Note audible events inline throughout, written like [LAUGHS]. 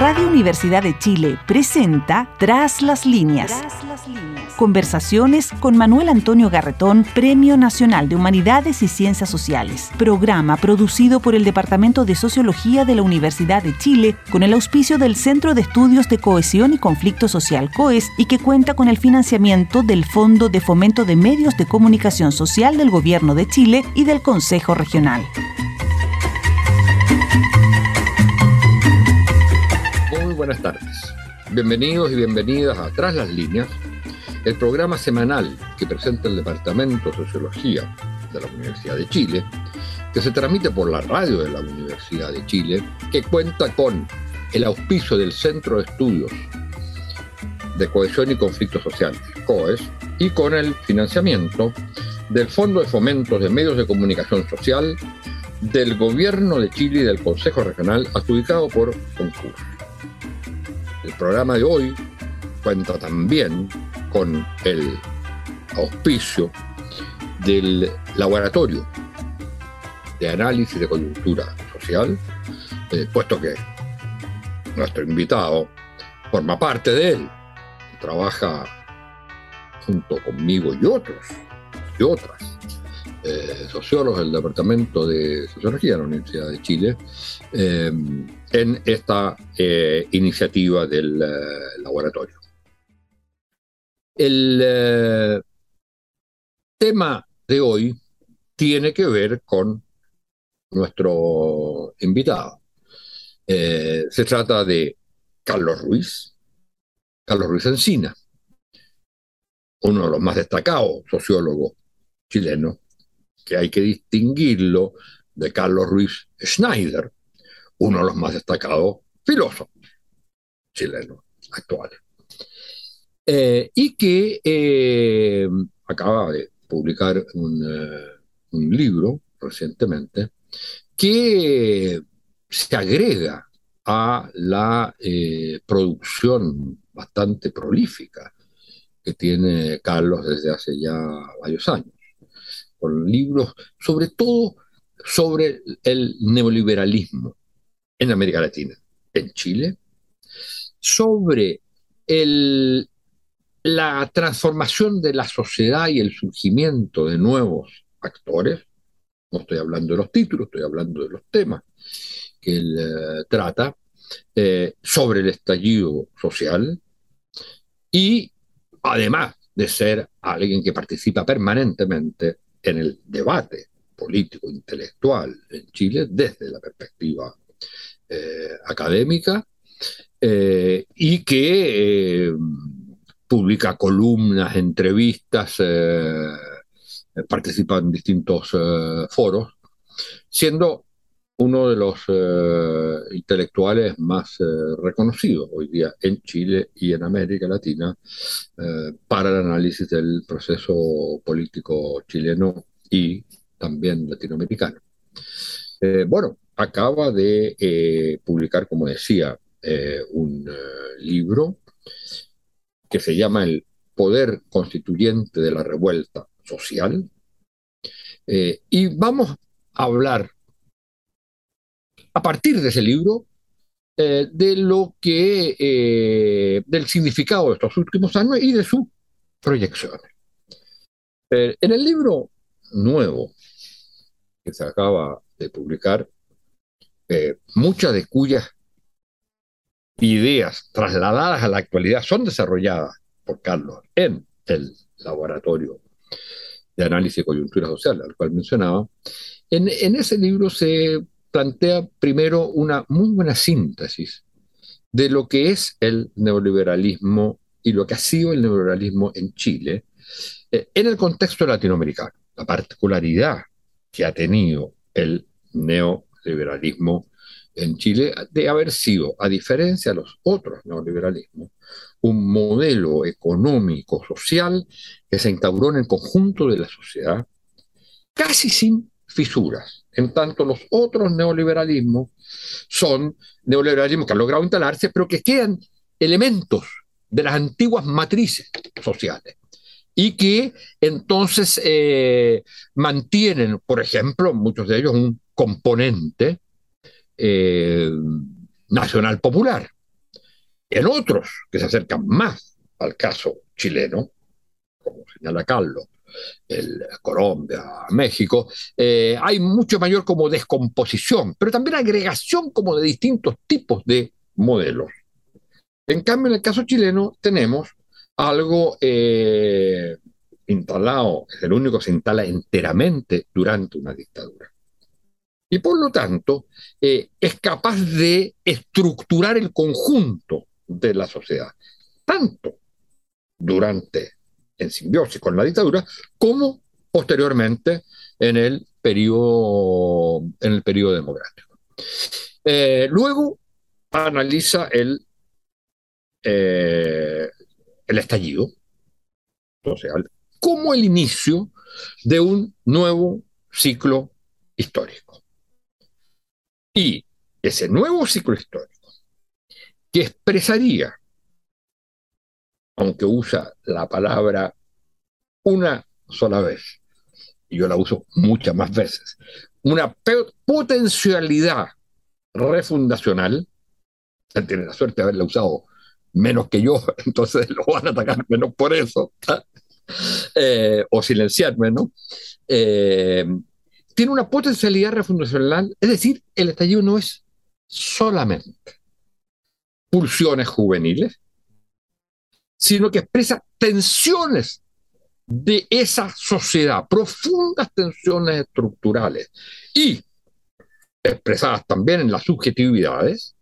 Radio Universidad de Chile presenta Tras las líneas. Conversaciones con Manuel Antonio Garretón, Premio Nacional de Humanidades y Ciencias Sociales. Programa producido por el Departamento de Sociología de la Universidad de Chile con el auspicio del Centro de Estudios de Cohesión y Conflicto Social COES y que cuenta con el financiamiento del Fondo de Fomento de Medios de Comunicación Social del Gobierno de Chile y del Consejo Regional. Buenas tardes. Bienvenidos y bienvenidas a Tras las Líneas, el programa semanal que presenta el Departamento de Sociología de la Universidad de Chile, que se transmite por la radio de la Universidad de Chile, que cuenta con el auspicio del Centro de Estudios de Cohesión y Conflictos Sociales, COES, y con el financiamiento del Fondo de Fomentos de Medios de Comunicación Social del Gobierno de Chile y del Consejo Regional adjudicado por concurso. El programa de hoy cuenta también con el auspicio del laboratorio de análisis de coyuntura social, eh, puesto que nuestro invitado forma parte de él, trabaja junto conmigo y otros, y otras eh, sociólogos del Departamento de Sociología de la Universidad de Chile eh, en esta eh, iniciativa del laboratorio. El tema de hoy tiene que ver con nuestro invitado. se trata de Carlos Ruiz, Carlos Ruiz Encina, uno de los más destacados sociólogos chilenos que hay que distinguirlo de Carlos Ruiz Schneider, uno de los más destacados filósofos chilenos actuales. Eh, y que eh, acaba de publicar eh, un, libro recientemente que se agrega a la producción bastante prolífica que tiene Carlos desde hace ya varios años con libros, sobre todo sobre el neoliberalismo en América Latina, en Chile, sobre la transformación de la sociedad y el surgimiento de nuevos actores. No estoy hablando de los títulos, estoy hablando de los temas que él eh, trata, eh, sobre el estallido social y además de ser alguien que participa permanentemente en el debate político intelectual en Chile desde la perspectiva académica eh, y que eh, publica columnas, entrevistas, participa en distintos foros, siendo uno de los intelectuales más reconocidos hoy día en Chile y en América Latina para el análisis del proceso político chileno y también latinoamericano. Eh, bueno, acaba de eh, publicar, como decía, eh, un libro que se llama El Poder Constituyente de la Revuelta Social. y vamos a hablar a partir de ese libro de lo que, del significado de estos últimos años y de sus proyecciones. en el libro nuevo que se acaba de publicar, muchas de cuyas ideas trasladadas a la actualidad son desarrolladas por Carlos en el laboratorio de análisis de coyuntura social al cual mencionaba, en, en ese libro se plantea primero una muy buena síntesis de lo que es el neoliberalismo y lo que ha sido el neoliberalismo en Chile eh, en el contexto latinoamericano. La particularidad que ha tenido el neoliberalismo en Chile de haber sido, a diferencia de los otros neoliberalismos, un modelo económico, social, que se instauró en el conjunto de la sociedad, casi sin fisuras. En tanto, los otros neoliberalismos son neoliberalismos que han logrado instalarse, pero que quedan elementos de las antiguas matrices sociales y que entonces eh, mantienen, por ejemplo, muchos de ellos un componente eh, nacional popular, en otros que se acercan más al caso chileno, como señala Carlos, el, Colombia, México, eh, hay mucho mayor como descomposición, pero también agregación como de distintos tipos de modelos. En cambio, en el caso chileno tenemos algo eh, instalado, es el único que se instala enteramente durante una dictadura. Y por lo tanto, eh, es capaz de estructurar el conjunto de la sociedad, tanto durante, en simbiosis con la dictadura, como posteriormente en el periodo, en el periodo democrático. Eh, luego analiza el, eh, el estallido social como el inicio de un nuevo ciclo histórico. Y ese nuevo ciclo histórico, que expresaría, aunque usa la palabra una sola vez, y yo la uso muchas más veces, una potencialidad refundacional, él tiene la suerte de haberla usado menos que yo, [LAUGHS] entonces lo van a atacar menos por eso, [LAUGHS] eh, o silenciarme, ¿no? Eh, tiene una potencialidad refundacional, es decir, el estallido no es solamente pulsiones juveniles, sino que expresa tensiones de esa sociedad, profundas tensiones estructurales y expresadas también en las subjetividades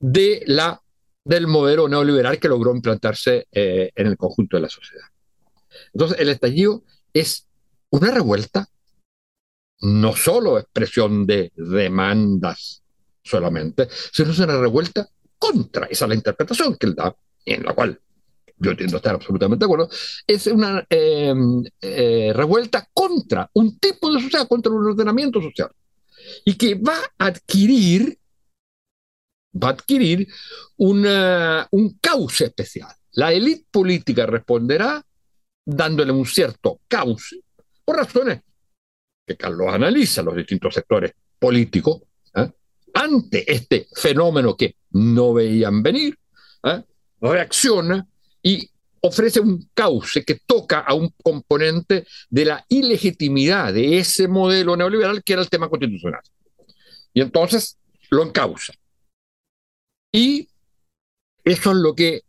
de la, del modelo neoliberal que logró implantarse eh, en el conjunto de la sociedad. Entonces, el estallido es una revuelta, no solo expresión de demandas solamente, sino es una revuelta contra, esa es la interpretación que él da, en la cual yo entiendo estar absolutamente de acuerdo, es una em, eh, revuelta contra un tipo de sociedad, contra un ordenamiento social, y que va a adquirir, va a adquirir una, un cauce especial. La élite política responderá dándole un cierto cauce por razones que Carlos analiza, los distintos sectores políticos, ¿eh? ante este fenómeno que no veían venir, ¿eh? reacciona y ofrece un cauce que toca a un componente de la ilegitimidad de ese modelo neoliberal que era el tema constitucional. Y entonces lo encausa. Y eso es lo que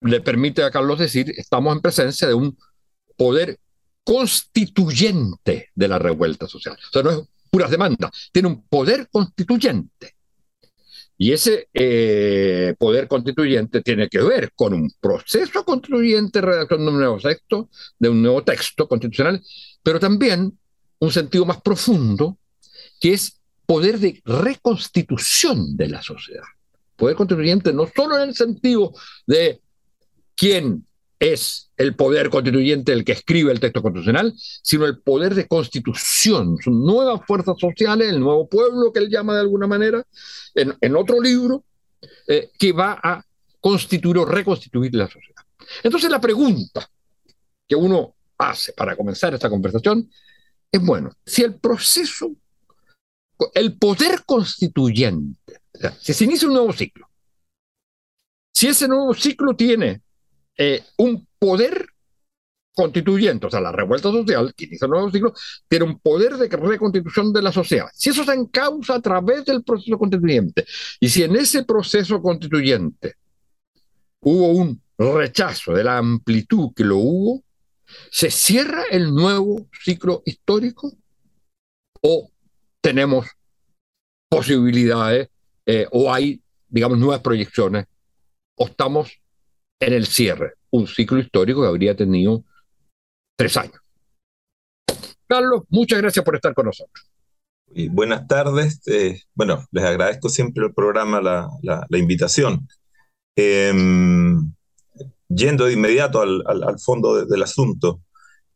le permite a Carlos decir, estamos en presencia de un poder constituyente de la revuelta social. O sea, no es puras demandas, tiene un poder constituyente. Y ese eh, poder constituyente tiene que ver con un proceso constituyente, redacción de un nuevo texto, de un nuevo texto constitucional, pero también un sentido más profundo, que es poder de reconstitución de la sociedad. Poder constituyente no solo en el sentido de quién es el poder constituyente el que escribe el texto constitucional, sino el poder de constitución, son nuevas fuerzas sociales, el nuevo pueblo que él llama de alguna manera, en, otro libro, eh, que va a constituir o reconstituir la sociedad. Entonces la pregunta que uno hace para comenzar esta conversación es, bueno, si el proceso, el poder constituyente, si se inicia un nuevo ciclo, si ese nuevo ciclo tiene eh, un poder constituyente, o sea, la revuelta social, que inicia el nuevo ciclo, tiene un poder de reconstitución de la sociedad. Si eso se encausa a través del proceso constituyente, y si en ese proceso constituyente hubo un rechazo de la amplitud que lo hubo, ¿se cierra el nuevo ciclo histórico o tenemos posibilidades eh, o hay, digamos, nuevas proyecciones o estamos en el cierre, un ciclo histórico que habría tenido tres años. Carlos, muchas gracias por estar con nosotros. Buenas tardes. Eh, bueno, les agradezco siempre el programa, la, invitación. Em, yendo de inmediato al, fondo del asunto,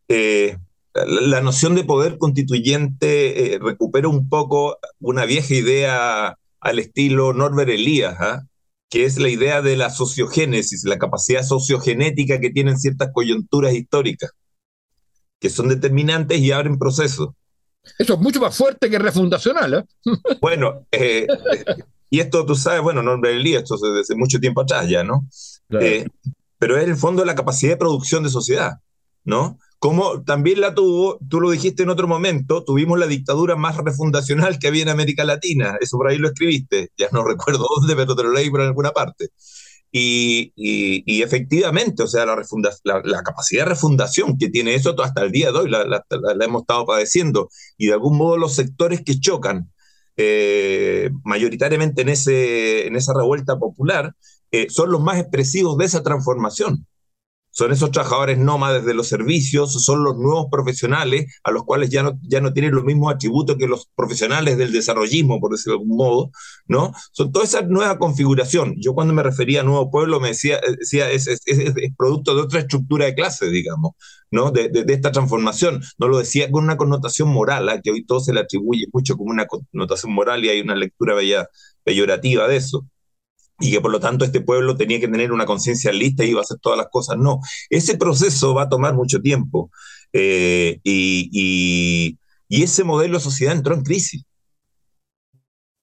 eh, la, noción de poder constituyente eh, recupera un poco una vieja idea al estilo Norbert Elías, ¿ah? Que es la idea de la sociogénesis, la capacidad sociogenética que tienen ciertas coyunturas históricas, que son determinantes y abren procesos. Eso es mucho más fuerte que refundacional. ¿eh? [LAUGHS] Bueno, eh, y esto tú sabes, bueno, no día, esto desde mucho tiempo atrás ya, ¿no? Eh, pero es el fondo de la capacidad de producción de sociedad, ¿no? Como también la tuvo, tú lo dijiste en otro momento, tuvimos la dictadura más refundacional que había en América Latina, eso por ahí lo escribiste, ya no [LAUGHS] recuerdo dónde, pero te lo leí por alguna parte. Y, y, efectivamente, o sea, la, la, capacidad de refundación que tiene eso hasta el día de hoy la, la, hemos estado padeciendo. Y de algún modo los sectores que chocan eh, mayoritariamente en, ese, en esa revuelta popular eh, son los más expresivos de esa transformación son esos trabajadores nómades de los servicios, son los nuevos profesionales a los cuales ya no, ya no tienen los mismos atributos que los profesionales del desarrollismo, por decirlo de algún modo, ¿no? Son toda esa nueva configuración. Yo cuando me refería a nuevo pueblo me decía, decía es, es, es, producto de otra estructura de clase, digamos, ¿no? De, de, esta transformación. No lo decía con una connotación moral, a que hoy todo se le atribuye mucho como una connotación moral y hay una lectura bella, peyorativa de eso y que por lo tanto este pueblo tenía que tener una conciencia lista y iba a hacer todas las cosas. No, ese proceso va a tomar mucho tiempo eh, y, ese modelo de sociedad entró en crisis.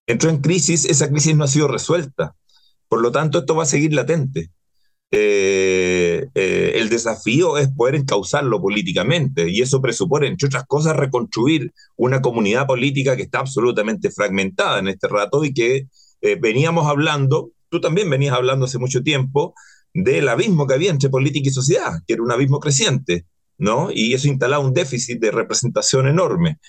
Entró en crisis, esa crisis no ha sido resuelta. Por lo tanto, esto va a seguir latente. Eh, eh, el desafío es poder encauzarlo políticamente y eso presupone, entre otras cosas, reconstruir una comunidad política que está absolutamente fragmentada en este rato y que veníamos hablando tú también venías hablando hace mucho tiempo del abismo que había entre política y sociedad, que era un abismo creciente, ¿no? Y eso instalaba un déficit de representación enorme.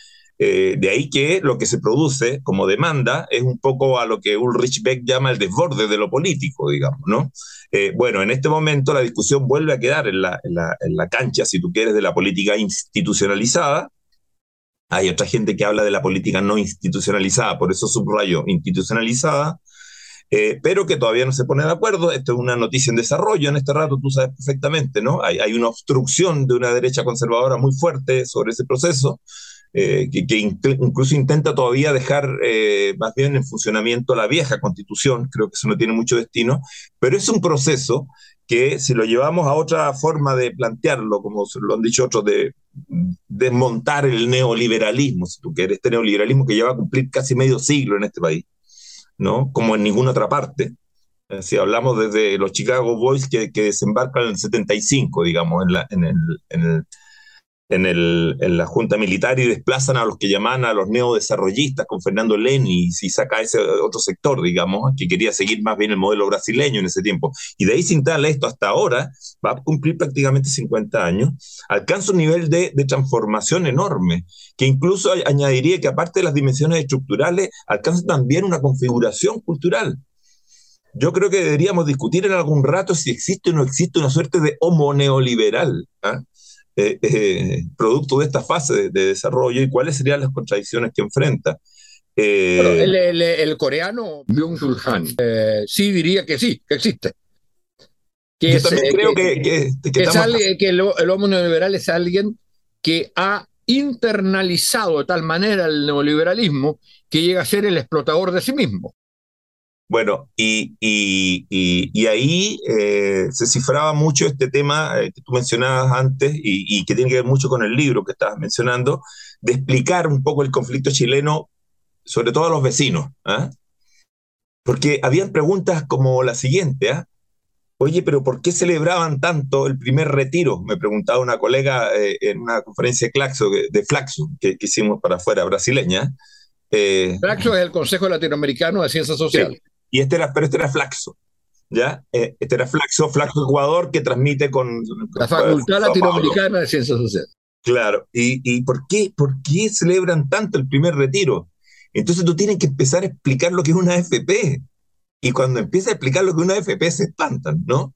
Eh, de ahí que lo que se produce como demanda es un poco a lo que Ulrich Beck llama el desborde de lo político, digamos, ¿no? Eh, bueno, en este momento la discusión vuelve a quedar en la, cancha, si tú quieres, de la política institucionalizada. Hay otra gente que habla de la política no institucionalizada, por eso subrayo institucionalizada. Eh, pero que todavía no se pone de acuerdo. Esto es una noticia en desarrollo en este rato, tú sabes perfectamente, ¿no? Hay, hay una obstrucción de una derecha conservadora muy fuerte sobre ese proceso, eh, que, que incluso intenta todavía dejar eh, más bien en funcionamiento la vieja constitución, creo que eso no tiene mucho destino, pero es un proceso que si lo llevamos a otra forma de plantearlo, como lo han dicho otros, de desmontar el neoliberalismo, si tú quieres, este neoliberalismo que lleva a cumplir casi medio siglo en este país, ¿no? Como en ninguna otra parte. Eh, si hablamos desde los Chicago Boys que, que desembarcan en el 75, digamos, en, la, en, el, en, el, en, el, en, la Junta Militar y desplazan a los que llaman a los neodesarrollistas con Fernando Leni y saca ese otro sector, digamos, que quería seguir más bien el modelo brasileño en ese tiempo. Y de ahí se instala esto hasta ahora, va a cumplir prácticamente 50 años, alcanza un nivel de, de transformación enorme, que incluso añadiría que aparte de las dimensiones estructurales, alcanza también una configuración cultural. Yo creo que deberíamos discutir en algún rato si existe o no existe una suerte de homo neoliberal. ¿ah? Eh, eh, producto de esta fase de, desarrollo y cuáles serían las contradicciones que enfrenta. Eh, el, coreano Byung-Chul Han sí diría que sí, que existe. Que Yo también creo que, que, el, homo neoliberal es alguien que ha internalizado de tal manera el neoliberalismo que llega a ser el explotador de sí mismo. Bueno, y, y, ahí eh, se cifraba mucho este tema eh, que tú mencionabas antes y, que tiene que ver mucho con el libro que estabas mencionando, de explicar un poco el conflicto chileno, sobre todo a los vecinos. ¿ah? Porque habían preguntas como la siguiente, ¿ah? Oye, pero ¿por qué celebraban tanto el primer retiro? Me preguntaba una colega eh, en una conferencia de, Claxo, de Flaxo que, hicimos para afuera, brasileña. Flaxo es el Consejo Latinoamericano de Ciencias Sociales. Y este era, pero este era Flaxo. ¿Ya? Eh, este era Flaxo, Flaxo jugador que transmite con... La Facultad Latinoamericana de Ciencias Sociales. Claro. ¿Y, y por, qué, por qué celebran tanto el primer retiro? Entonces tú tienes que empezar a explicar lo que es una AFP. Y cuando empiezas a explicar lo que es una AFP se espantan, ¿no?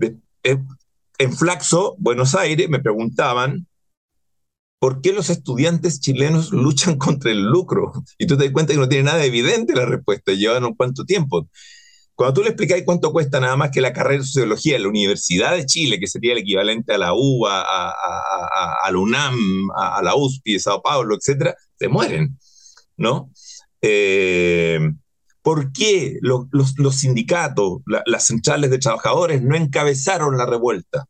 Eh, en Flaxo, Buenos Aires, me preguntaban ¿por qué los estudiantes chilenos luchan contra el lucro? Y tú te das cuenta que no tiene nada evidente la respuesta, llevan cuánto tiempo. Cuando tú le explicáis cuánto cuesta nada más que la carrera de sociología en la Universidad de Chile, que sería el equivalente a la UBA, a, la UNAM, a, la USP de Sao Paulo, etcétera, se mueren, ¿no? Eh, ¿Por qué los, sindicatos, las centrales de trabajadores no encabezaron la revuelta?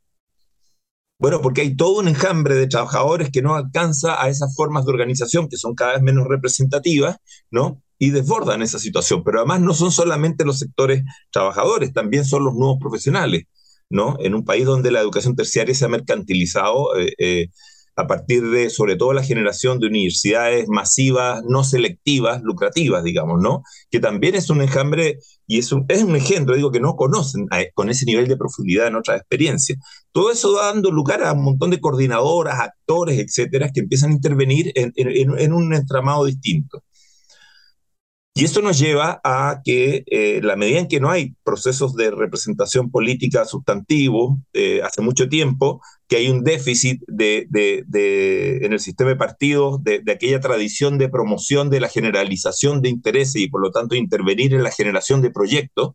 Bueno, porque hay todo un enjambre de trabajadores que no alcanza a esas formas de organización que son cada vez menos representativas, ¿no? y desbordan esa situación. Pero además no son solamente los sectores trabajadores, también son los nuevos profesionales, ¿no? En un país donde la educación terciaria se ha mercantilizado, eh, eh, a partir de, sobre todo, la generación de universidades masivas, no selectivas, lucrativas, digamos, ¿no? Que también es un enjambre y es un, es un engendro, digo, que no conocen con ese nivel de profundidad en otras experiencias. Todo eso va dando lugar a un montón de coordinadoras, actores, etcétera, que empiezan a intervenir en, en, en un entramado distinto. Y esto nos lleva a que eh, la medida en que no hay procesos de representación política sustantivo eh, hace mucho tiempo, que hay un déficit de, en el sistema de partidos de, aquella tradición de promoción de la generalización de intereses y por lo tanto intervenir en la generación de proyectos,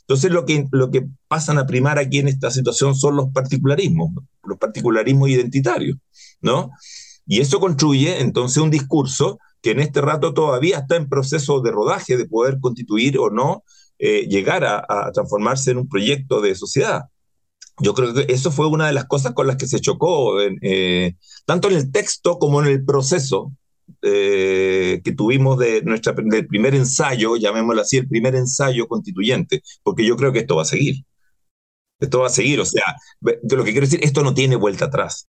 entonces lo que, lo que pasan a primar aquí en esta situación son los particularismos, los particularismos identitarios, ¿no? Y eso construye entonces un discurso que en este rato todavía está en proceso de rodaje de poder constituir o no, eh, llegar a, transformarse en un proyecto de sociedad. Yo creo que eso fue una de las cosas con las que se chocó, eh, tanto en el texto como en el proceso eh, que tuvimos de nuestra, del primer ensayo, llamémoslo así, el primer ensayo constituyente, porque yo creo que esto va a seguir. Esto va a seguir, o sea, lo que quiero decir, esto no tiene vuelta atrás.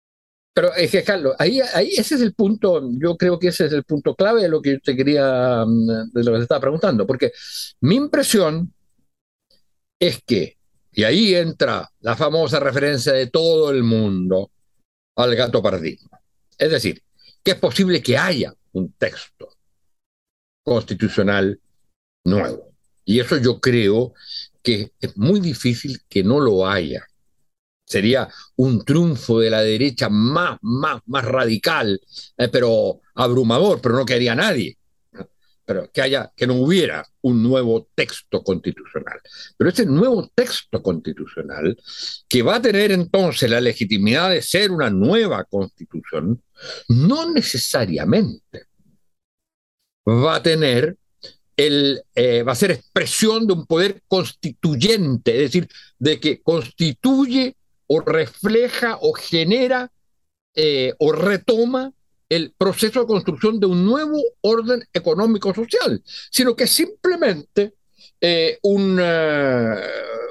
Pero es que, Carlos, ahí, ahí ese es el punto, yo creo que ese es el punto clave de lo que te quería, mm, de lo que te estaba preguntando, porque mi impresión es que, y ahí entra la famosa referencia de todo el mundo al gato paradigma. Es decir, que es posible que haya un texto constitucional nuevo. Y eso yo creo que es muy difícil que no lo haya sería un triunfo de la derecha más, más, más radical, eh, pero abrumador, pero no quería nadie. Pero que haya, que no hubiera un nuevo texto constitucional. Pero ese nuevo texto constitucional, que va a tener entonces la legitimidad de ser una nueva constitución, no necesariamente va a tener el, eh, va a ser expresión de un poder constituyente, es decir, de que constituye o refleja o genera eh, o retoma el proceso de construcción de un nuevo orden económico-social, sino que simplemente eh, un, eh,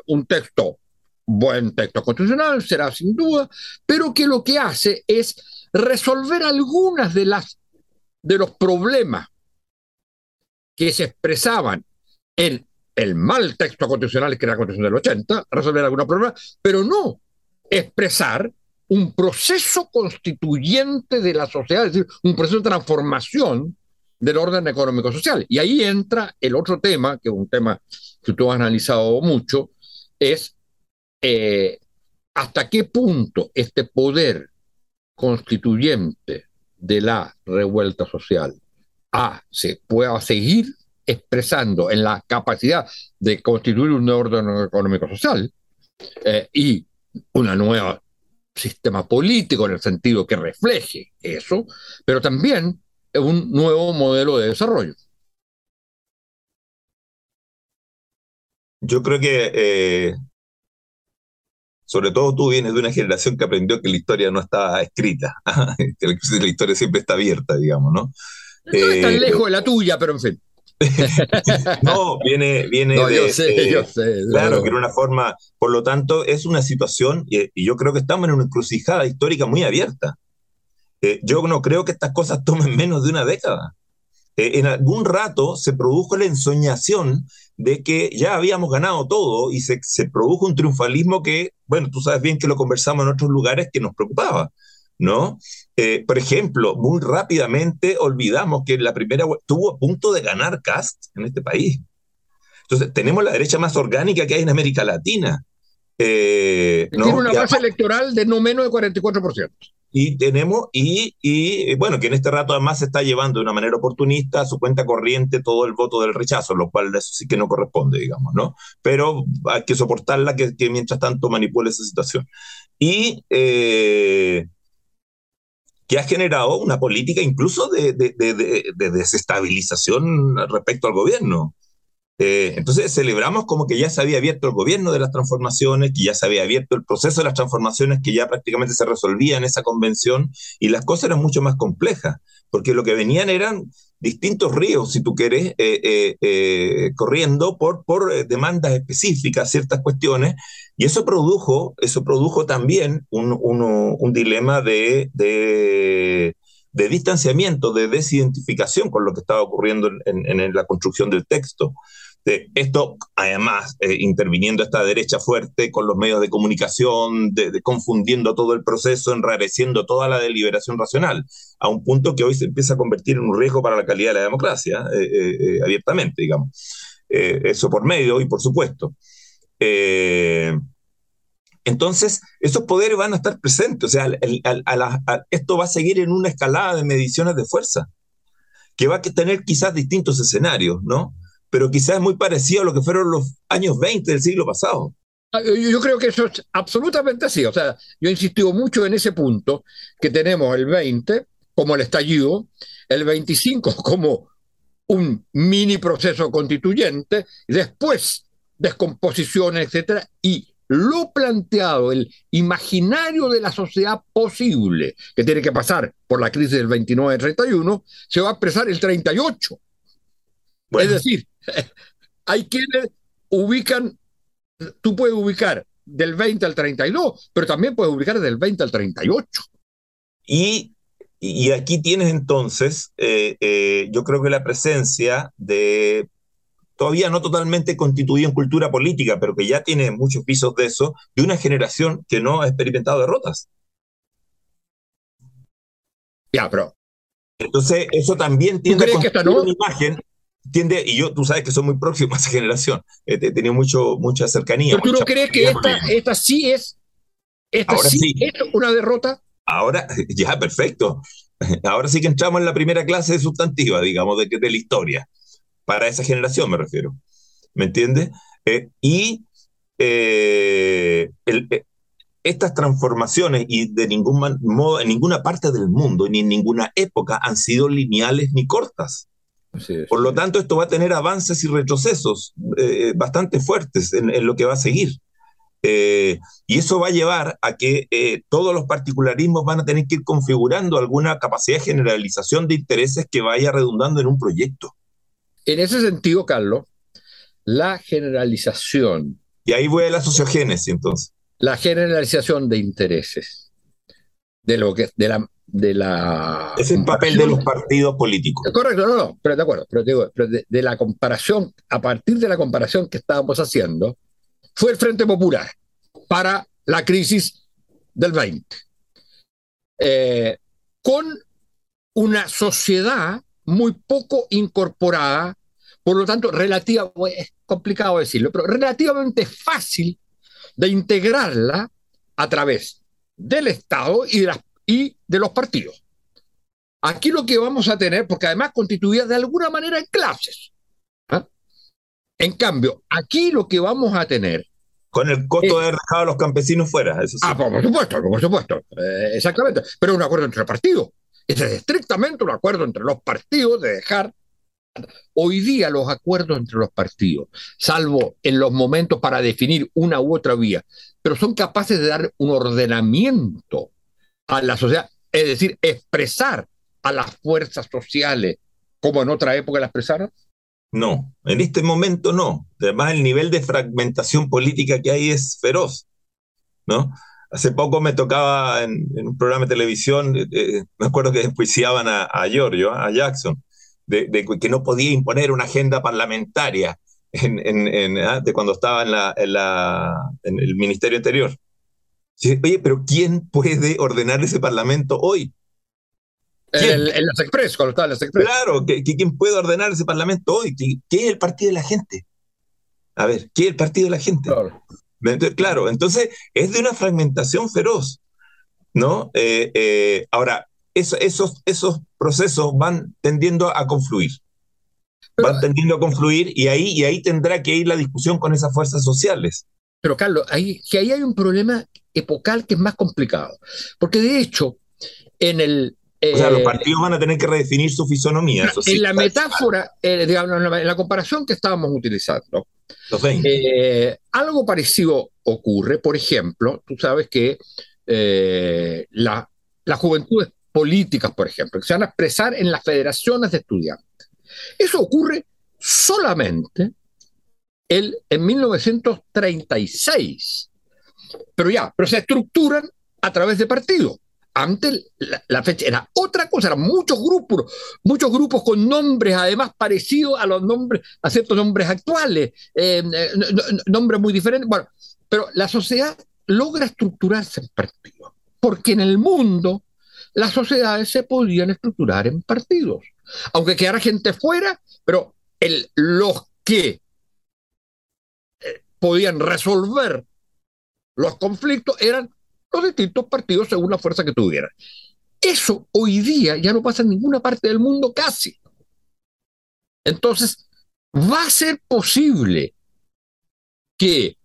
un texto, buen texto constitucional, será sin duda, pero que lo que hace es resolver algunas de las de los problemas que se expresaban en el mal texto constitucional que era la Constitución del 80, resolver algunos problemas, pero no expresar un proceso constituyente de la sociedad, es decir, un proceso de transformación del orden económico-social. Y ahí entra el otro tema, que es un tema que tú has analizado mucho, es eh, hasta qué punto este poder constituyente de la revuelta social se pueda seguir expresando en la capacidad de constituir un orden económico-social eh, y una nueva sistema político en el sentido que refleje eso, pero también un nuevo modelo de desarrollo. Yo creo que, eh, sobre todo tú vienes de una generación que aprendió que la historia no está escrita, [LAUGHS] que la historia siempre está abierta, digamos, ¿no? No es tan eh, lejos de la tuya, pero en fin. [LAUGHS] no, viene, viene de. Yo sé, yo sé. Claro, que era una forma. Por lo tanto, es una situación, y, yo creo que estamos en una encrucijada histórica muy abierta. Eh, yo no creo que estas cosas tomen menos de una década. Eh, en algún rato se produjo la ensoñación de que ya habíamos ganado todo y se, se produjo un triunfalismo que, bueno, tú sabes bien que lo conversamos en otros lugares que nos preocupaba. ¿no? Eh, por ejemplo, muy rápidamente olvidamos que la primera estuvo a punto de ganar Cast en este país. Entonces, tenemos la derecha más orgánica que hay en América Latina. Eh, Tiene una base electoral de no menos de 44%. Y tenemos, y, y, bueno, que en este rato además se está llevando de una manera oportunista a su cuenta corriente todo el voto del rechazo, lo cual eso sí que no corresponde, digamos, ¿no? Pero hay que soportarla que, que mientras tanto manipule esa situación. Y eh, que ha generado una política incluso de, desestabilización respecto al gobierno. Eh, entonces celebramos como que ya se había abierto el gobierno de las transformaciones, que ya se había abierto el proceso de las transformaciones, que ya prácticamente se resolvía en esa convención y las cosas eran mucho más complejas, porque lo que venían eran distintos ríos, si tú quieres, eh, eh, corriendo por, por demandas específicas, ciertas cuestiones, y eso produjo, eso produjo también un, dilema de, de, de, distanciamiento, de desidentificación con lo que estaba ocurriendo en, la construcción del texto esto, además, eh, interviniendo esta derecha fuerte con los medios de comunicación, de, confundiendo todo el proceso, enrareciendo toda la deliberación racional, a un punto que hoy se empieza a convertir en un riesgo para la calidad de la democracia, eh, eh, abiertamente, digamos. eso por medio y por supuesto. Entonces, esos poderes van a estar presentes, o sea, esto va a seguir en una escalada de mediciones de fuerza, que va a tener quizás distintos escenarios, ¿no? pero quizás muy parecido a lo que fueron los años 20 del siglo pasado. Ah, yo creo que eso es absolutamente así. O sea, yo he insistido mucho en ese punto, que tenemos el 20 como el estallido, el 25 [LAUGHS] como un mini proceso constituyente, después descomposición, etcétera, y lo planteado, el imaginario de la sociedad posible que tiene que pasar por la crisis del 29-31, se va a expresar el 38. Es decir, [LAUGHS] hay quienes ubican, tú puedes ubicar del 20 al 32, pero también puedes ubicar del 20 al 38. Y, y aquí tienes entonces, eh, eh, yo creo que la presencia de, todavía no totalmente constituida en cultura política, pero que ya tiene muchos pisos de eso, de una generación que no ha experimentado derrotas. Ya, pero... Entonces, eso también tiene que esta no? una imagen tiende, y yo, tú sabes que soy muy próximo a esa [LAUGHS] generación, he tenido mucho, mucha cercanía. ¿Pero tú no crees que esta, esta sí es, esta sí, es una derrota? Ahora, [LAUGHS] ya, perfecto. [LAUGHS] Ahora sí que entramos en la primera clase de sustantiva, digamos, de, de la historia. Para esa generación me refiero. ¿Me entiendes? Eh, y eh, eh, estas transformaciones y de ningún modo, en ninguna parte del mundo ni en ninguna época han sido lineales ni cortas. Por lo tanto, esto va a tener avances y retrocesos eh, bastante fuertes en, lo que va a seguir. Eh, y eso va a llevar a que eh, todos los particularismos van a tener que ir configurando alguna capacidad de generalización de intereses que vaya redundando en un proyecto. En ese sentido, Carlos, la generalización. Y ahí voy a la sociogénesis, entonces. La generalización de intereses, de, lo que, de la de la... Es el papel de los partidos políticos. Correcto, no, no, pero de acuerdo, pero, digo, de, la comparación, a partir de la comparación que estábamos haciendo, fue el Frente Popular para la crisis del 20, eh, con una sociedad muy poco incorporada, por lo tanto, relativa, es complicado decirlo, pero relativamente fácil de integrarla a través del Estado y de las y de los partidos. Aquí lo que vamos a tener, porque además constituía de alguna manera en clases. ¿ah? En cambio, aquí lo que vamos a tener. Con el costo de haber dejado a los campesinos fuera, eso Ah, por supuesto, por supuesto. Eh, exactamente. Pero un acuerdo entre partidos. Es estrictamente un acuerdo entre los partidos de dejar. Hoy día los acuerdos entre los partidos, salvo en los momentos para definir una u otra vía, pero son capaces de dar un ordenamiento a la sociedad, es decir, expresar a las fuerzas sociales como en otra época las expresaron? No, en este momento no. Además, el nivel de fragmentación política que hay es feroz, ¿no? Hace poco me tocaba en, un programa de televisión, eh, eh, me acuerdo que enjuiciaban a, a Giorgio, a Jackson, de, que no podía imponer una agenda parlamentaria en, ¿ah? de cuando estaba en, la, en, la, en el Ministerio Interior. Oye, pero ¿quién puede ordenar ese parlamento hoy? En, las Express, cuando estaba en las Express. Claro, ¿quién puede ordenar ese parlamento hoy? ¿Qué, es el partido de la gente? A ver, ¿qué es el partido de la gente? Claro, entonces, es de una fragmentación feroz, ¿no? Eh, eh, ahora, esos, esos procesos van tendiendo a confluir. van tendiendo a confluir y ahí, y ahí tendrá que ir la discusión con esas fuerzas sociales. Pero Carlos, ahí, que ahí hay un problema epocal que es más complicado. Porque de hecho, en el... o sea, los eh, partidos van a tener que redefinir su fisonomía. en la metáfora, eh, digamos, en la, comparación que estábamos utilizando, eh, algo parecido ocurre. Por ejemplo, tú sabes que la, la juventud políticas, por ejemplo, que se van a expresar en las federaciones de estudiantes. Eso ocurre solamente el, en 1936. Pero ya, pero se estructuran a través de partidos. Antes la, fecha era otra cosa, eran muchos grupos, muchos grupos con nombres además parecidos a los nombres, a ciertos nombres actuales, eh, eh, nombres muy diferentes. Bueno, pero la sociedad logra estructurarse en partidos, porque en el mundo las sociedades se podían estructurar en partidos, aunque quedara gente fuera, pero los que eh, podían resolver los conflictos eran los distintos partidos según la fuerza que tuvieran. Eso hoy día ya no pasa en ninguna parte del mundo casi. Entonces, va a ser posible que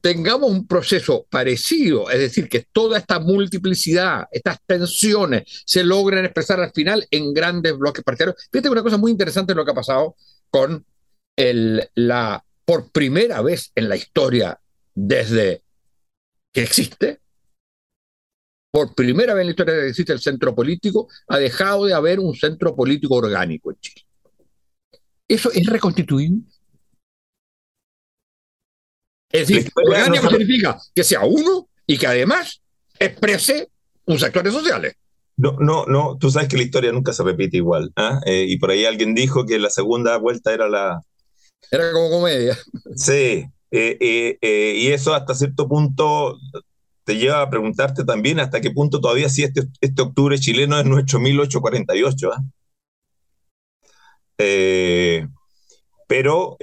tengamos un proceso parecido, es decir, que toda esta multiplicidad, estas tensiones se logren expresar al final en grandes bloques partidarios. Fíjate una cosa muy interesante lo que ha pasado con el, la, por primera vez en la historia desde que existe, por primera vez en la historia que existe el centro político, ha dejado de haber un centro político orgánico en Chile. ¿Eso es reconstituible? Es decir, orgánico significa que sea uno y que además exprese un sectores sociales. No, no, no, tú sabes que la historia nunca se repite igual. ¿ah? Eh, y por ahí alguien dijo que la segunda vuelta era la... Era como comedia. Sí, eh, eh, y eso hasta cierto punto te lleva a preguntarte también hasta qué punto todavía si este, este octubre chileno es nuestro 1848. ¿ah? pero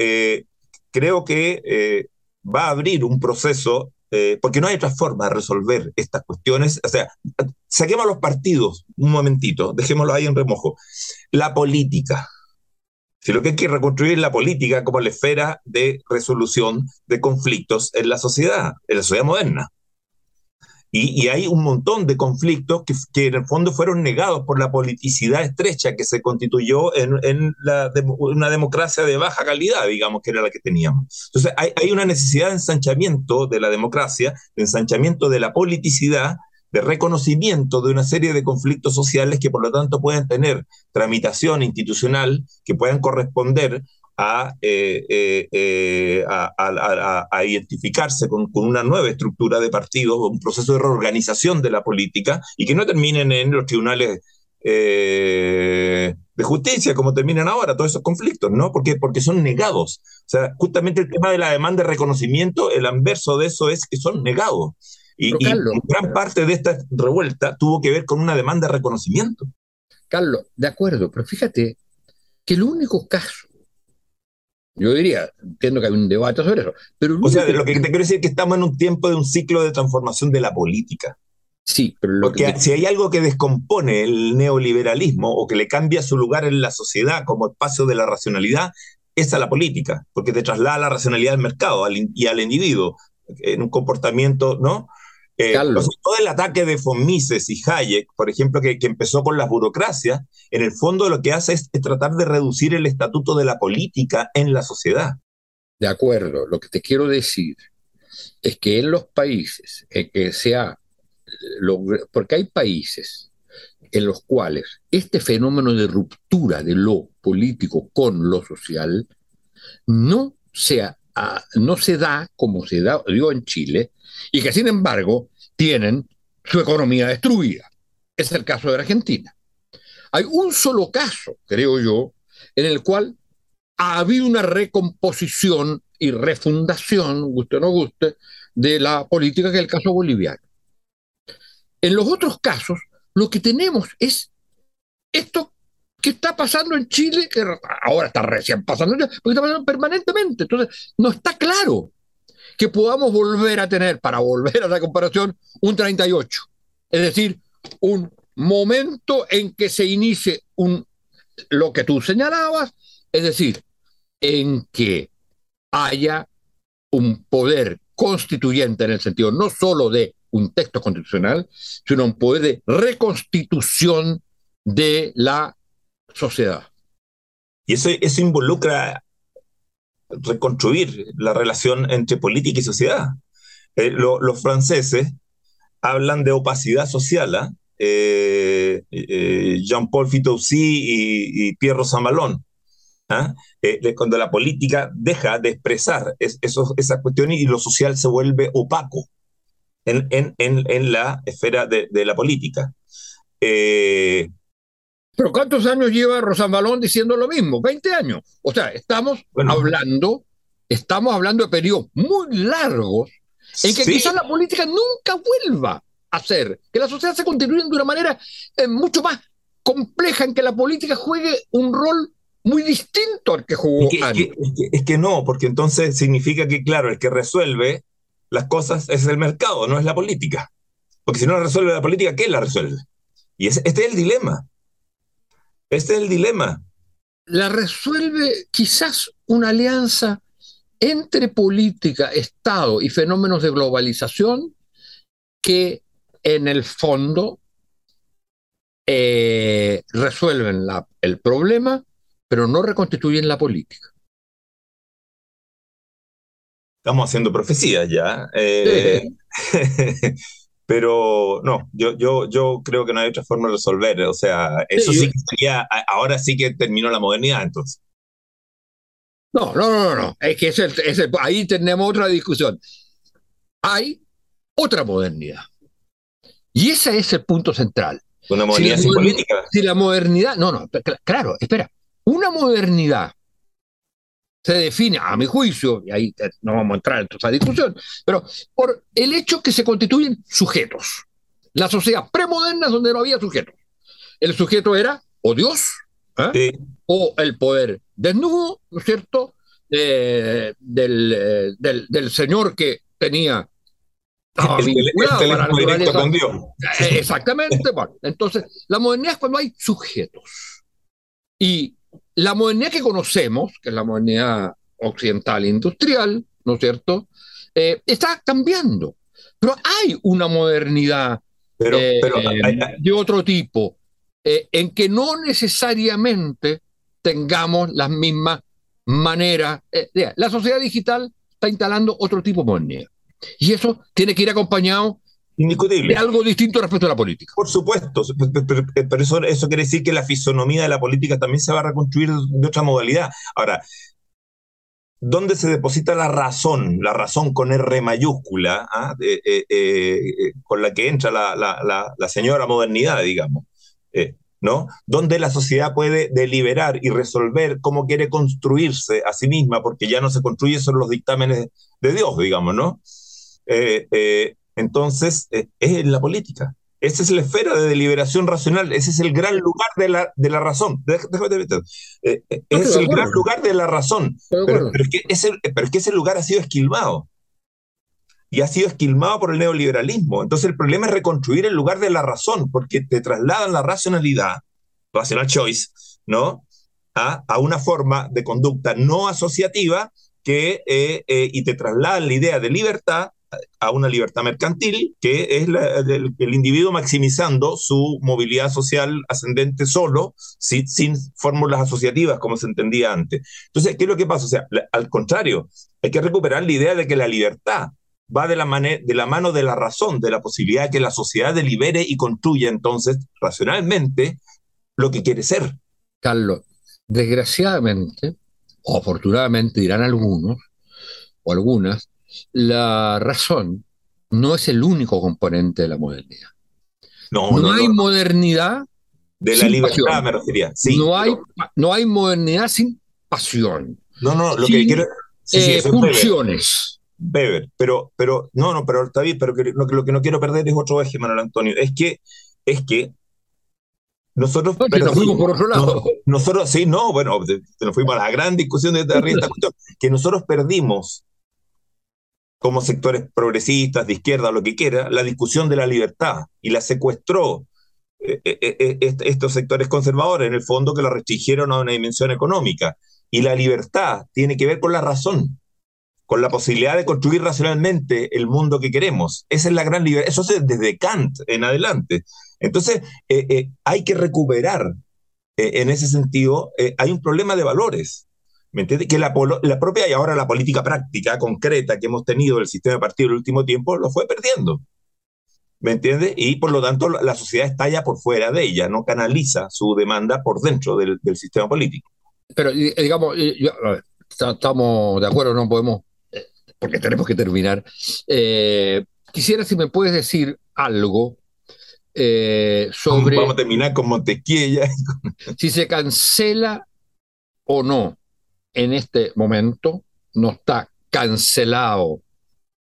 creo que va a abrir un proceso, eh, porque no hay otra forma de resolver estas cuestiones. O sea, saquemos los partidos un momentito, dejémoslo ahí en remojo. La política. Si lo que hay que reconstruir es la política como la esfera de resolución de conflictos en la sociedad, en la sociedad moderna. Y, hay un montón de conflictos que, en el fondo fueron negados por la politicidad estrecha que se constituyó en, una democracia de baja calidad, digamos, que era la que teníamos. Entonces, hay, hay una necesidad de ensanchamiento de la democracia, de ensanchamiento de la politicidad, de reconocimiento de una serie de conflictos sociales que por lo tanto pueden tener tramitación institucional, que puedan corresponder eh, eh, eh, a, a, identificarse con, una nueva estructura de partidos, un proceso de reorganización de la política y que no terminen en los tribunales de justicia como terminan ahora todos esos conflictos, ¿no? Porque, porque son negados. O sea, justamente el tema de la demanda de reconocimiento, el anverso de eso es que son negados. Y, y gran parte de esta revuelta tuvo que ver con una demanda de reconocimiento. Carlos, de acuerdo, pero fíjate que el único caso yo diría, entiendo que hay un debate sobre eso. Pero o sea, lo que te quiero decir es que estamos en un tiempo de un ciclo de transformación de la política. Sí, pero lo Porque si hay algo que descompone el neoliberalismo o que le cambia su lugar en la sociedad como espacio de la racionalidad, es a la política, porque te traslada la racionalidad al mercado y al individuo en un comportamiento, ¿no? Eh, todo el ataque de von Mises y Hayek, por ejemplo, que, empezó con las burocracias, en el fondo lo que hace es, tratar de reducir el estatuto de la política en la sociedad. De acuerdo, lo que te quiero decir es que en los países en que se ha, porque hay países en los cuales este fenómeno de ruptura de lo político con lo social no se, no se da como se da, dio en Chile, y que sin embargo tienen su economía destruida. Es el caso de Argentina. Hay un solo caso, creo yo, en el cual ha habido una recomposición y refundación, guste o no guste, de la política, que es el caso boliviano. En los otros casos, lo que tenemos es esto que está pasando en Chile, que ahora está recién pasando, porque está pasando permanentemente. Entonces, no está claro que podamos volver a tener, para volver a la comparación, un 38. Es decir, un momento en que se inicie un, lo que tú señalabas, es decir, en que haya un poder constituyente en el sentido no solo de un texto constitucional, sino un poder de reconstitución de la sociedad. Y eso, eso involucra reconstruir la relación entre política y sociedad. Eh, los franceses hablan de opacidad social, ¿ah? Jean-Paul Fitoussi y, Pierre Samalón. ¿ah? cuando la política deja de expresar esas cuestiones y lo social se vuelve opaco en, en, en, la esfera de, de la política. Eh, pero ¿cuántos años lleva Rosambalón diciendo lo mismo? 20 años. O sea, estamos hablando, estamos hablando de periodos muy largos en que quizás la política nunca vuelva a ser, que la sociedad se continúe de una manera eh, mucho más compleja, en que la política juegue un rol muy distinto al que jugó es que, es que, no, porque entonces significa que, claro, el que resuelve las cosas es el mercado, no es la política. Porque si no la resuelve la política, ¿qué la resuelve? Y este es el dilema. Este es el dilema. La resuelve quizás una alianza entre política, Estado y fenómenos de globalización que en el fondo eh, resuelven el problema, pero no reconstituyen la política. Estamos haciendo profecías ya. Eh, [LAUGHS] Pero no, yo, yo, yo creo que no hay otra forma de resolver. O sea, eso sí, que sería, ahora sí que terminó la modernidad, entonces. No, no, no, no, es que ahí tenemos otra discusión. Hay otra modernidad. Y ese es el punto central. Una modernidad sin política. Si la modernidad, no, no, claro, espera, una modernidad se define, a mi juicio, y ahí no vamos a entrar en esa discusión, pero por el hecho que se constituyen sujetos. La sociedad premoderna es donde no había sujetos. El sujeto era o Dios, ¿eh? o el poder desnudo, ¿no es cierto?, eh, del, del, señor que tenía con Dios. Eh, exactamente. Bueno, entonces, la modernidad es cuando hay sujetos. Y la modernidad que conocemos, que es la modernidad occidental industrial, ¿no es cierto?, eh, está cambiando. Pero hay una modernidad eh, de otro tipo, eh, en que no necesariamente tengamos las mismas maneras. la sociedad digital está instalando otro tipo de modernidad. Y eso tiene que ir acompañado Indiscutible. algo distinto respecto a la política. Por supuesto, pero, eso, eso quiere decir que la fisonomía de la política también se va a reconstruir de otra modalidad. Ahora, ¿dónde se deposita la razón? La razón con R mayúscula, ¿ah? eh, eh, eh, con la que entra la, la, la, señora modernidad, digamos. ¿no? Donde la sociedad puede deliberar y resolver cómo quiere construirse a sí misma, porque ya no se construye sobre los dictámenes de Dios, digamos, ¿no? Entonces eh, es en la política. Esa es la esfera de deliberación racional, ese es el gran lugar de la, de la razón. Déjame, eh, eh, es el gran lugar de la razón, pero, es que ese, pero es que ese lugar ha sido esquilmado y ha sido esquilmado por el neoliberalismo. Entonces el problema es reconstruir el lugar de la razón, porque te trasladan la racionalidad, rational choice, ¿no? A, a una forma de conducta no asociativa que, y te trasladan la idea de libertad a una libertad mercantil, que es el, individuo maximizando su movilidad social ascendente solo, sin, sin fórmulas asociativas, como se entendía antes. Entonces, ¿qué es lo que pasa? O sea, al contrario, hay que recuperar la idea de que la libertad va de la, de la mano de la razón, de la posibilidad de que la sociedad delibere y construya entonces racionalmente lo que quiere ser. Carlos, desgraciadamente, o afortunadamente dirán algunos, o algunas, la razón no es el único componente de la modernidad. No, no, hay modernidad. De la libertad me refería. no, hay, no hay modernidad sin pasión. No, no, lo que quiero. Sí, pulsiones. Weber, pero, pero, no, no, pero está bien, pero lo, que, lo que no quiero perder es otro eje, Manuel Antonio. Es que, es que nosotros. nos fuimos por otro lado. nosotros, sí, no, bueno, nos fuimos a la gran discusión de esta [LAUGHS] cuestión, que nosotros perdimos como sectores progresistas, de izquierda, lo que quiera, la discusión de la libertad y la secuestró eh, eh, eh, estos sectores conservadores, en el fondo que la restringieron a una dimensión económica. Y la libertad tiene que ver con la razón, con la posibilidad de construir racionalmente el mundo que queremos. Esa es la gran libertad. Eso es desde Kant en adelante. Entonces, hay que recuperar, en ese sentido, hay un problema de valores. ¿Me entiendes? Que la, la, propia y ahora la política práctica, concreta que hemos tenido del sistema de partido en el último tiempo, lo fue perdiendo. ¿Me entiendes? Y por lo tanto la sociedad estalla por fuera de ella, no canaliza su demanda por dentro del, sistema político. Pero digamos, estamos de acuerdo, no podemos, eh, porque tenemos que terminar. Eh, quisiera si me puedes decir algo eh, sobre... Vamos a terminar con Montequiella. [LAUGHS] si se cancela o no en este momento, no está cancelado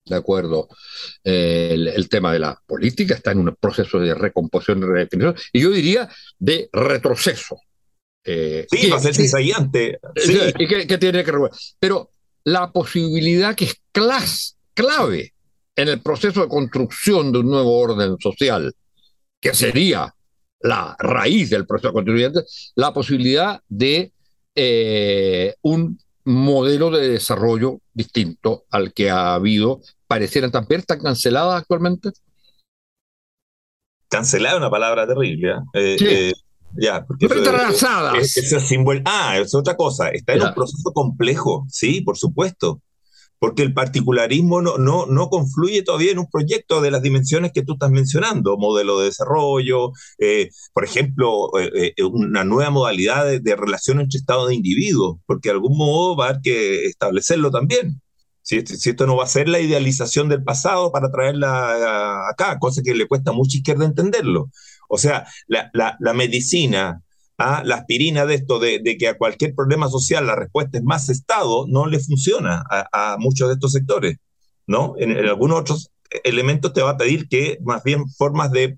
¿de acuerdo? el, tema de la política está en un proceso de recomposición y redefinición, y yo diría de retroceso. Eh, sí, va a ser ensayante. Sí. Y que, tiene que Pero la posibilidad que es clave en el proceso de construcción de un nuevo orden social, que sería la raíz del proceso constituyente, la posibilidad de eh, un modelo de desarrollo distinto al que ha habido, parecieran también están canceladas actualmente. Cancelada es una palabra terrible. ¿eh? Eh, ya, porque ah, es otra cosa. Está en un proceso complejo, sí, por supuesto porque el particularismo no, no, no confluye todavía en un proyecto de las dimensiones que tú estás mencionando, modelo de desarrollo, eh, por ejemplo, eh, eh, una nueva modalidad de, relación entre Estado e individuos, porque de algún modo va a haber que establecerlo también. Si, esto no va a ser la idealización del pasado para traerla acá, cosa que le cuesta a mucha izquierda entenderlo. O sea, la, la, la medicina, a la aspirina de esto, de, que a cualquier problema social la respuesta es más Estado, no le funciona a, muchos de estos sectores, ¿no? En, algunos otros elementos te va a pedir que más bien formas de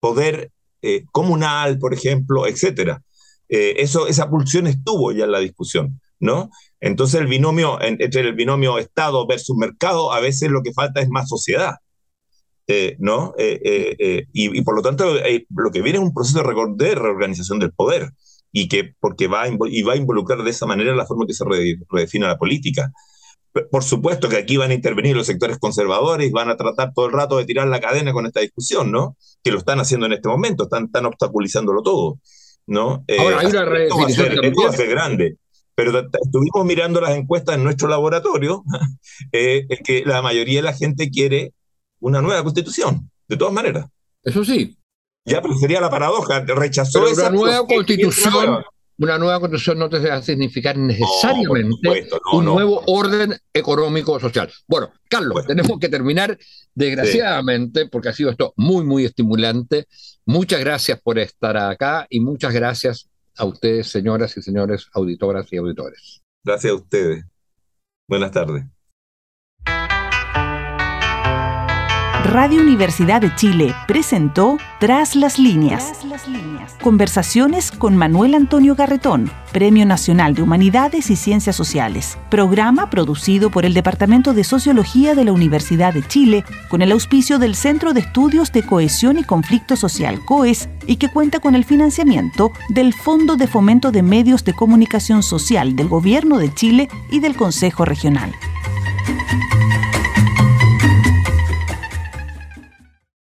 poder eh, comunal, por ejemplo, etcétera. Eh, eso, esa pulsión estuvo ya en la discusión, ¿no? Entonces el binomio, entre el binomio Estado versus mercado, a veces lo que falta es más sociedad. Eh, ¿no? Eh, eh, y, por lo tanto, lo que viene es un proceso de reorganización del poder, y que porque va a, y va a involucrar de esa manera la forma que se redefine la política. Por supuesto que aquí van a intervenir los sectores conservadores, van a tratar todo el rato de tirar la cadena con esta discusión, ¿no? Que lo están haciendo en este momento, están, están obstaculizándolo todo, ¿no? Ahora, hay una redefinición esto va a ser grande pero estuvimos mirando las encuestas en nuestro laboratorio, [LAUGHS] eh, que la mayoría de la gente quiere una nueva constitución, de todas maneras. Eso sí. Ya, pero sería la paradoja, rechazó esa una nueva constitución. Una nueva constitución no te debe significar necesariamente un nuevo orden económico social. Bueno, Carlos, tenemos que terminar, desgraciadamente, porque ha sido esto muy, muy estimulante. Muchas gracias por estar acá y muchas gracias a ustedes, señoras y señores auditoras y auditores. Gracias a ustedes. Buenas tardes. Radio Universidad de Chile presentó Tras las líneas. Conversaciones con Manuel Antonio Garretón, Premio Nacional de Humanidades y Ciencias Sociales. Programa producido por el Departamento de Sociología de la Universidad de Chile con el auspicio del Centro de Estudios de Cohesión y Conflicto Social COES y que cuenta con el financiamiento del Fondo de Fomento de Medios de Comunicación Social del Gobierno de Chile y del Consejo Regional.